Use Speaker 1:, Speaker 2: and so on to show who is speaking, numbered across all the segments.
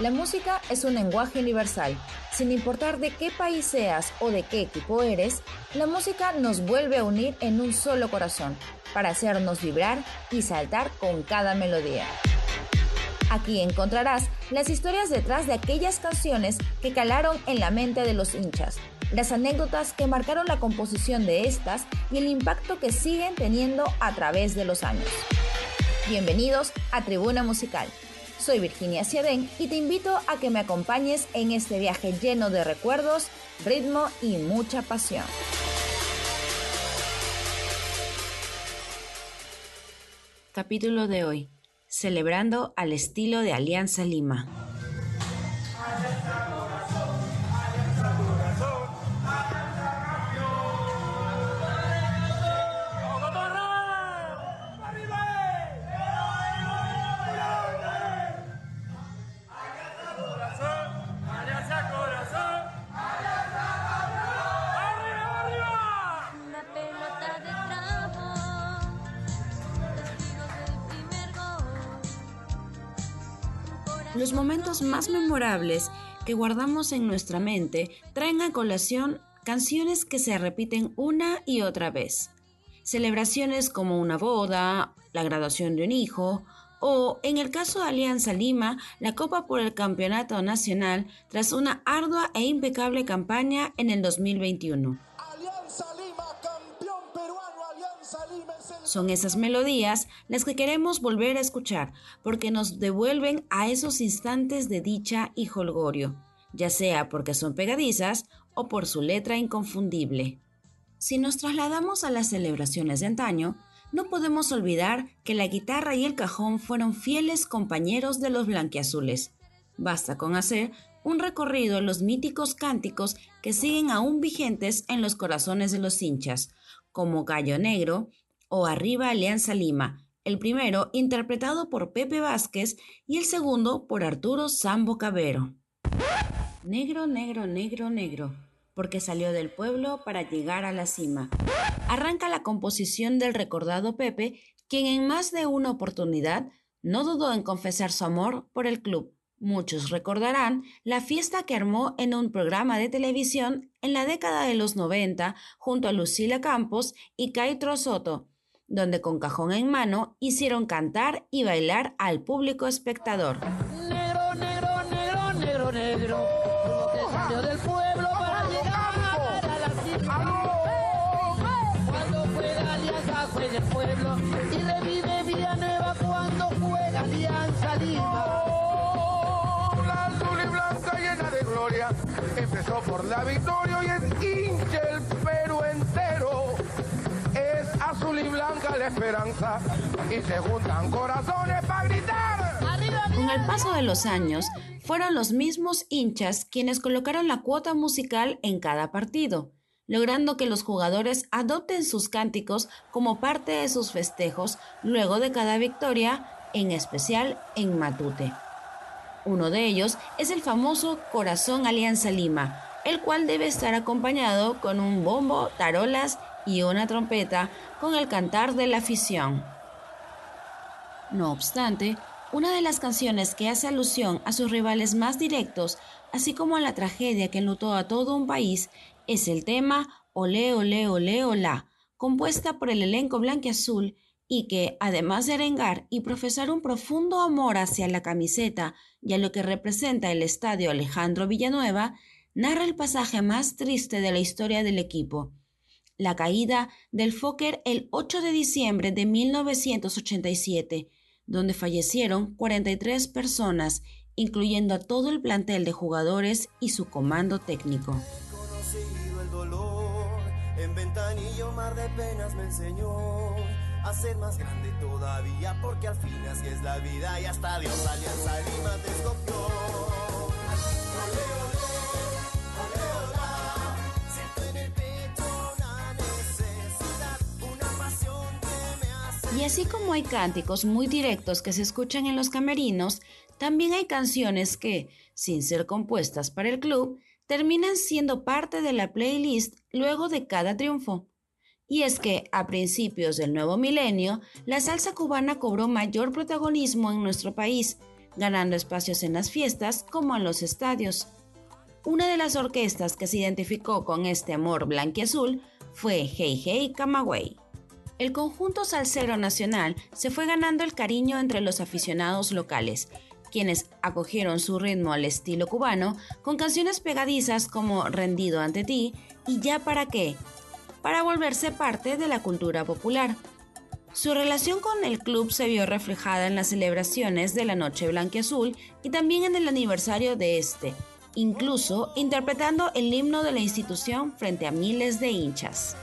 Speaker 1: La música es un lenguaje universal. Sin importar de qué país seas o de qué equipo eres, la música nos vuelve a unir en un solo corazón, para hacernos vibrar y saltar con cada melodía. Aquí encontrarás las historias detrás de aquellas canciones que calaron en la mente de los hinchas, las anécdotas que marcaron la composición de estas y el impacto que siguen teniendo a través de los años. Bienvenidos a Tribuna Musical. Soy Virginia Ciadén y te invito a que me acompañes en este viaje lleno de recuerdos, ritmo y mucha pasión. Capítulo de hoy. Celebrando al estilo de Alianza Lima. Los momentos más memorables que guardamos en nuestra mente traen a colación canciones que se repiten una y otra vez. Celebraciones como una boda, la graduación de un hijo o, en el caso de Alianza Lima, la Copa por el Campeonato Nacional tras una ardua e impecable campaña en el 2021. Son esas melodías las que queremos volver a escuchar porque nos devuelven a esos instantes de dicha y holgorio, ya sea porque son pegadizas o por su letra inconfundible. Si nos trasladamos a las celebraciones de antaño, no podemos olvidar que la guitarra y el cajón fueron fieles compañeros de los blanquiazules. Basta con hacer un recorrido en los míticos cánticos que siguen aún vigentes en los corazones de los hinchas, como Gallo Negro, o Arriba Alianza Lima, el primero interpretado por Pepe Vázquez y el segundo por Arturo Sambo Cabero. Negro, negro, negro, negro, porque salió del pueblo para llegar a la cima. Arranca la composición del recordado Pepe, quien en más de una oportunidad no dudó en confesar su amor por el club. Muchos recordarán la fiesta que armó en un programa de televisión en la década de los 90 junto a Lucila Campos y Caitro Soto, donde con cajón en mano hicieron cantar y bailar al público espectador. Negro, negro, negro, negro, negro, que del pueblo para llegar a la cima. Cuando juega Alianza fue del pueblo y revive Villanueva cuando juega Alianza Lima. La azul y blanca llena de gloria empezó por la victoria y es hincha el blanca la esperanza y se juntan corazones para gritar. Con el paso de los años, fueron los mismos hinchas quienes colocaron la cuota musical en cada partido, logrando que los jugadores adopten sus cánticos como parte de sus festejos luego de cada victoria, en especial en Matute. Uno de ellos es el famoso Corazón Alianza Lima, el cual debe estar acompañado con un bombo, tarolas y una trompeta con el cantar de la afición. No obstante, una de las canciones que hace alusión a sus rivales más directos, así como a la tragedia que enlutó a todo un país, es el tema Ole Ole Ole Ola, compuesta por el elenco blanquiazul y que, además de arengar y profesar un profundo amor hacia la camiseta y a lo que representa el estadio Alejandro Villanueva, narra el pasaje más triste de la historia del equipo, la caída del Fokker el 8 de diciembre de 1987, donde fallecieron 43 personas, incluyendo a todo el plantel de jugadores y su comando técnico. en ventanillo mar de penas me enseñó a ser más grande todavía, porque al fin así es la vida y hasta Dios alianza Lima te. Y así como hay cánticos muy directos que se escuchan en los camerinos, también hay canciones que, sin ser compuestas para el club, terminan siendo parte de la playlist luego de cada triunfo. Y es que, a principios del nuevo milenio, la salsa cubana cobró mayor protagonismo en nuestro país, ganando espacios en las fiestas como en los estadios. Una de las orquestas que se identificó con este amor blanquiazul fue Hey Hey Camagüey. El conjunto salsero nacional se fue ganando el cariño entre los aficionados locales, quienes acogieron su ritmo al estilo cubano con canciones pegadizas como Rendido ante ti y Ya para qué, para volverse parte de la cultura popular. Su relación con el club se vio reflejada en las celebraciones de la Noche Blanquiazul y también en el aniversario de este, incluso interpretando el himno de la institución frente a miles de hinchas.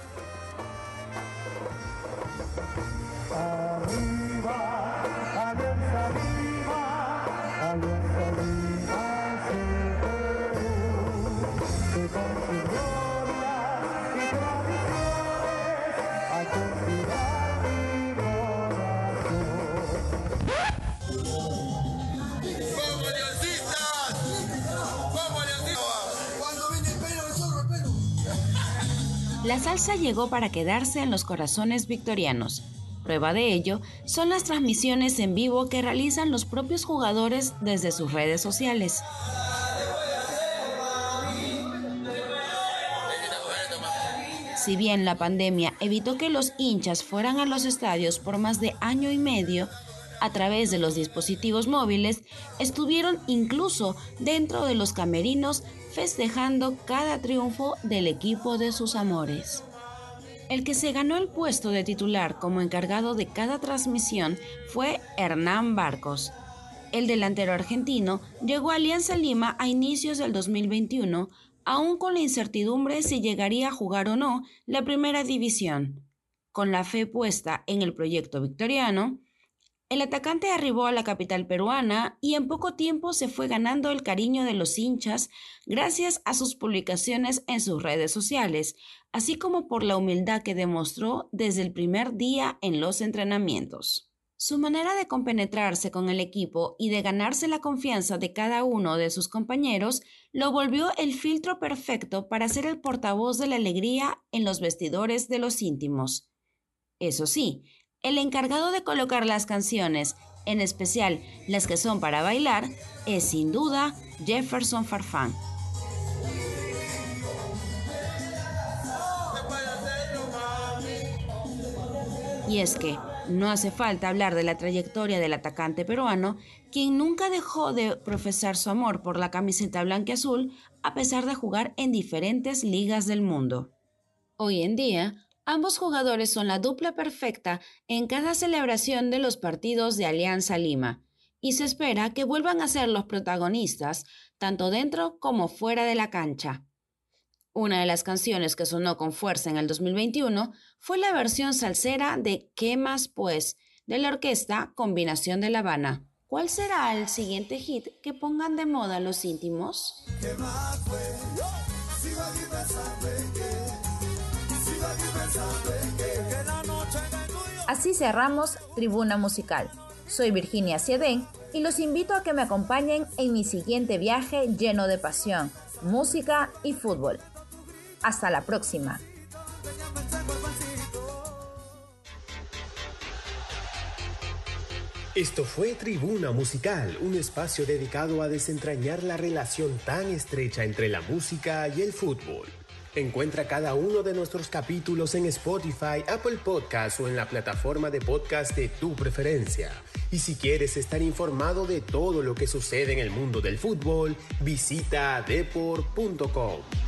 Speaker 1: La salsa llegó para quedarse en los corazones victorianos. Prueba de ello son las transmisiones en vivo que realizan los propios jugadores desde sus redes sociales. Si bien la pandemia evitó que los hinchas fueran a los estadios por más de año y medio, a través de los dispositivos móviles, estuvieron incluso dentro de los camerinos festejando cada triunfo del equipo de sus amores. El que se ganó el puesto de titular como encargado de cada transmisión fue Hernán Barcos. El delantero argentino llegó a Alianza Lima a inicios del 2021, aún con la incertidumbre si llegaría a jugar o no la primera división. Con la fe puesta en el proyecto victoriano, el atacante arribó a la capital peruana y en poco tiempo se fue ganando el cariño de los hinchas gracias a sus publicaciones en sus redes sociales, así como por la humildad que demostró desde el primer día en los entrenamientos. Su manera de compenetrarse con el equipo y de ganarse la confianza de cada uno de sus compañeros lo volvió el filtro perfecto para ser el portavoz de la alegría en los vestidores de los íntimos. Eso sí, el encargado de colocar las canciones, en especial las que son para bailar, es sin duda Jefferson Farfán. Y es que no hace falta hablar de la trayectoria del atacante peruano, quien nunca dejó de profesar su amor por la camiseta blanca azul a pesar de jugar en diferentes ligas del mundo. Hoy en día, Ambos jugadores son la dupla perfecta en cada celebración de los partidos de Alianza Lima, y se espera que vuelvan a ser los protagonistas tanto dentro como fuera de la cancha. Una de las canciones que sonó con fuerza en el 2021 fue la versión salsera de ¿Qué más pues? de la orquesta Combinación de La Habana. ¿Cuál será el siguiente hit que pongan de moda los íntimos?
Speaker 2: Así cerramos Tribuna Musical. Soy Virginia Siedén y los invito a que me acompañen en mi siguiente viaje lleno de pasión, música y fútbol. Hasta la próxima.
Speaker 3: Esto fue Tribuna Musical, un espacio dedicado a desentrañar la relación tan estrecha entre la música y el fútbol. Encuentra cada uno de nuestros capítulos en Spotify, Apple Podcasts o en la plataforma de podcast de tu preferencia. Y si quieres estar informado de todo lo que sucede en el mundo del fútbol, visita deport.com.